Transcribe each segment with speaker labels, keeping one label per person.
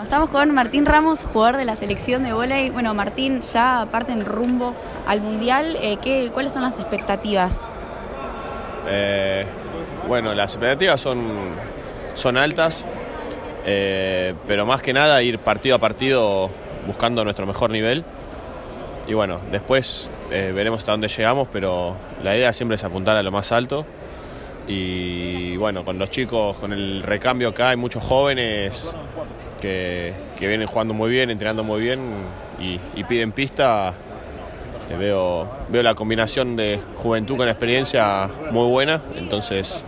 Speaker 1: Estamos con Martín Ramos, jugador de la selección de vóley. Bueno, Martín, ya aparte en rumbo al Mundial, eh, ¿qué, ¿cuáles son las expectativas?
Speaker 2: Eh, bueno, las expectativas son, son altas, eh, pero más que nada ir partido a partido buscando nuestro mejor nivel. Y bueno, después veremos hasta dónde llegamos, pero la idea siempre es apuntar a lo más alto. Y bueno, con los chicos, con el recambio acá, hay muchos jóvenes que, que vienen jugando muy bien, entrenando muy bien y, piden pista. Eh, Veo, veo la combinación de juventud con experiencia muy buena, entonces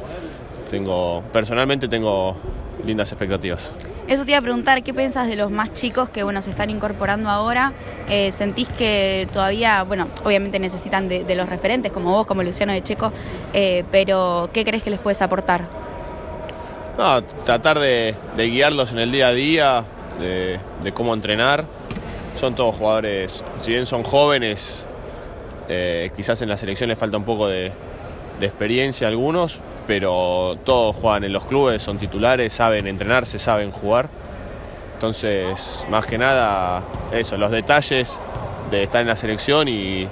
Speaker 2: tengo, personalmente tengo lindas expectativas.
Speaker 1: Eso te iba a preguntar, ¿qué piensas de los más chicos que bueno se están incorporando ahora? Eh, ¿Sentís que todavía, bueno, obviamente necesitan de, los referentes como vos, como Luciano de Checo, eh, pero ¿qué crees que les puedes aportar?
Speaker 2: No, tratar de, guiarlos en el día a día, de, de cómo entrenar. Son todos jugadores, si bien son jóvenes, eh, quizás en la selección les falta un poco de, de experiencia a algunos, pero todos juegan en los clubes, son titulares, saben entrenarse, saben jugar. Entonces, más que nada, eso, los detalles de estar en la selección y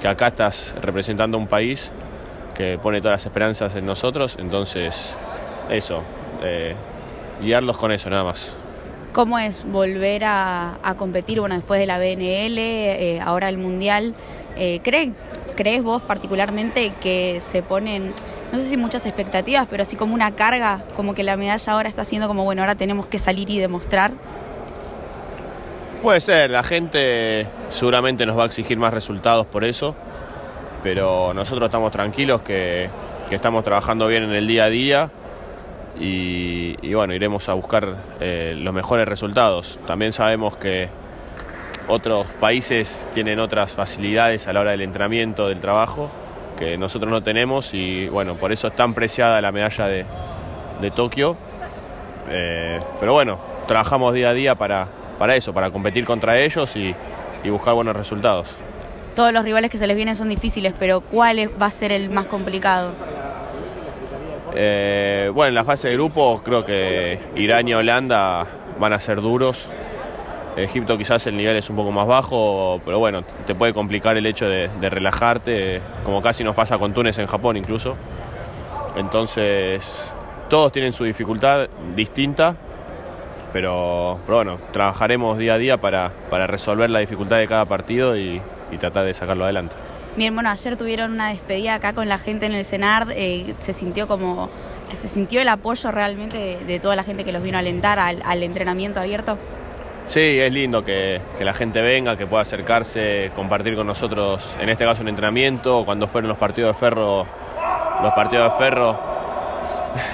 Speaker 2: que acá estás representando un país que pone todas las esperanzas en nosotros. Entonces, eso, eh, guiarlos con eso nada más.
Speaker 1: ¿Cómo es volver a, competir, bueno, después de la BNL, eh, ahora el Mundial? Eh, ¿cree- ¿Crees vos particularmente que se ponen, no sé si muchas expectativas, pero así como una carga, como que la medalla ahora está siendo como, bueno, ahora tenemos que salir y demostrar?
Speaker 2: Puede ser, la gente seguramente nos va a exigir más resultados por eso, pero nosotros estamos tranquilos que, estamos trabajando bien en el día a día y, y bueno, iremos a buscar eh, los mejores resultados. También sabemos que otros países tienen otras facilidades a la hora del entrenamiento, del trabajo, que nosotros no tenemos y bueno, por eso es tan preciada la medalla de, de Tokio. Eh, pero bueno, trabajamos día a día para, para eso, para competir contra ellos y, y buscar buenos resultados.
Speaker 1: Todos los rivales que se les vienen son difíciles, pero ¿cuál va a ser el más complicado?
Speaker 2: Eh, bueno, en la fase de grupo creo que Irán y Holanda van a ser duros. Egipto quizás el nivel es un poco más bajo, pero bueno, te puede complicar el hecho de, relajarte, como casi nos pasa con Túnez en Japón incluso. Entonces, todos tienen su dificultad distinta, pero, pero bueno, trabajaremos día a día para, para resolver la dificultad de cada partido y, tratar de sacarlo adelante.
Speaker 1: Bien, bueno, ayer tuvieron una despedida acá con la gente en el CENAR, eh, se sintió como, se sintió el apoyo realmente de, de toda la gente que los vino a alentar al, al entrenamiento abierto.
Speaker 2: Sí, es lindo que, que la gente venga, que pueda acercarse, compartir con nosotros, en este caso un entrenamiento, cuando fueron los partidos de ferro, los partidos de ferro.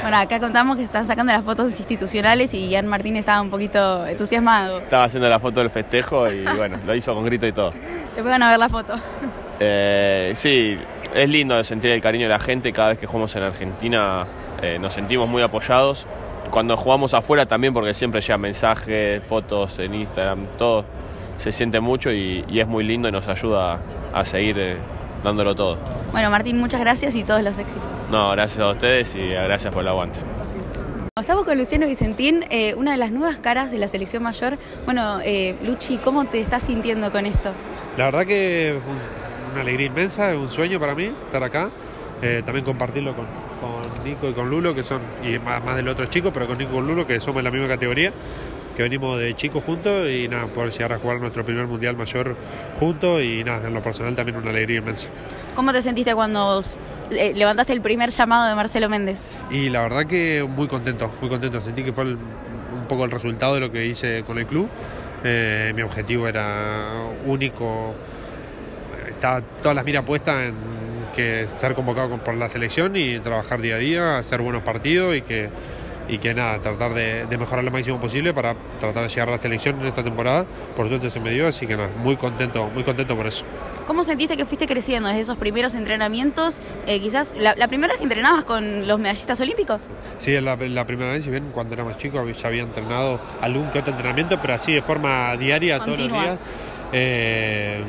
Speaker 1: Bueno, acá contamos que están sacando las fotos institucionales y Ian Martín estaba un poquito entusiasmado.
Speaker 2: Estaba haciendo la foto del festejo y bueno, lo hizo con grito y todo.
Speaker 1: Después van a ver la foto.
Speaker 2: Eh, sí, es lindo sentir el cariño de la gente cada vez que jugamos en Argentina, eh, nos sentimos muy apoyados. Cuando jugamos afuera también, porque siempre llegan mensajes, fotos en Instagram, todo se siente mucho y, y es muy lindo y nos ayuda a seguir eh, dándolo todo.
Speaker 1: Bueno, Martín, muchas gracias y todos los éxitos.
Speaker 2: No, gracias a ustedes y gracias por el aguante.
Speaker 1: Estamos con Luciano Vicentín, eh, una de las nuevas caras de la selección mayor. Bueno, eh, Luchi, ¿cómo te estás sintiendo con esto?
Speaker 3: La verdad que una alegría inmensa, es un sueño para mí estar acá. Eh, también compartirlo con, con Nico y con Lulo, que son, y más, más del otro chico, pero con Nico y con Lulo, que somos de la misma categoría, que venimos de chicos juntos y nada, poder llegar a jugar nuestro primer mundial mayor juntos y nada, en lo personal también una alegría inmensa.
Speaker 1: ¿Cómo te sentiste cuando eh, levantaste el primer llamado de Marcelo Méndez?
Speaker 3: Y la verdad que muy contento, muy contento. Sentí que fue el- un poco el resultado de lo que hice con el club. Eh, mi objetivo era único. Estaba todas las miras puestas en que ser convocado con- por la selección y trabajar día a día, hacer buenos partidos y que, y que nada, tratar de, de mejorar lo máximo posible para tratar de llegar a la selección en esta temporada. Por suerte se me dio, así que nada, muy contento, muy contento por eso.
Speaker 1: ¿Cómo sentiste que fuiste creciendo desde esos primeros entrenamientos? Eh, quizás la, la primera vez que entrenabas con los medallistas olímpicos.
Speaker 3: Sí, es la, la primera vez, si bien cuando era más chico ya había entrenado algún que otro entrenamiento, pero así de forma diaria, todos los días. Eh,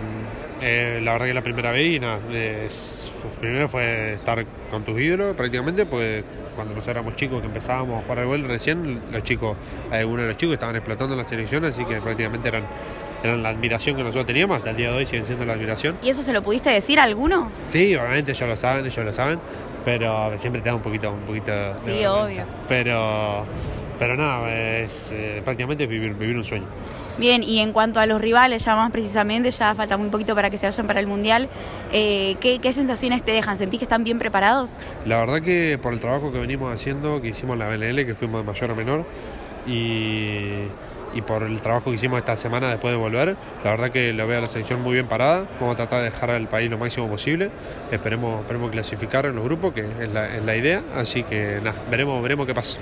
Speaker 3: eh, la verdad que es la primera vez y nada, es- primero fue estar con tus ídolos prácticamente, porque cuando nosotros éramos chicos que empezábamos a jugar al gol recién, los chicos, algunos de los chicos estaban explotando en la selección, así que prácticamente eran, eran la admiración que nosotros teníamos, hasta el día de hoy siguen siendo la admiración.
Speaker 1: ¿Y eso se lo pudiste decir a alguno?
Speaker 3: Sí, obviamente ellos lo saben, ellos lo saben, pero siempre te da un poquito, un poquito
Speaker 1: Sí, obvio.
Speaker 3: Pero, pero nada, es eh, prácticamente vivir, vivir un sueño.
Speaker 1: Bien, y en cuanto a los rivales, ya más precisamente, ya falta muy poquito para que se vayan para el Mundial, eh, ¿qué, qué sensaciones te dejan? ¿Sentís que están bien preparados?
Speaker 3: La verdad que por el trabajo que venimos haciendo, que hicimos la BNL, que fuimos de mayor a menor, y, y por el trabajo que hicimos esta semana después de volver, la verdad que lo veo a la selección muy bien parada. Vamos a tratar de dejar al país lo máximo posible. Esperemos, esperemos clasificar en los grupos, que es la, es la idea. Así que nada, veremos, veremos qué pasa.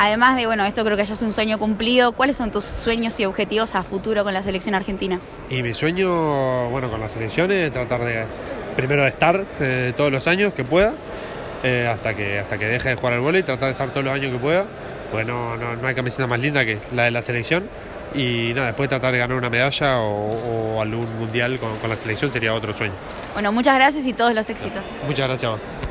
Speaker 1: Además de, bueno, esto creo que ya es un sueño cumplido, ¿cuáles son tus sueños y objetivos a futuro con la selección argentina?
Speaker 3: Y mi sueño, bueno, con la selección es tratar de, primero de estar eh, todos los años que pueda, eh, hasta, que, hasta que deje de jugar al vóley, tratar de estar todos los años que pueda, pues no, no, no hay camiseta más linda que la de la selección. Y nada, después tratar de ganar una medalla o, o algún mundial con, con la selección sería otro sueño.
Speaker 1: Bueno, muchas gracias y todos los éxitos.
Speaker 3: Muchas gracias. a vos.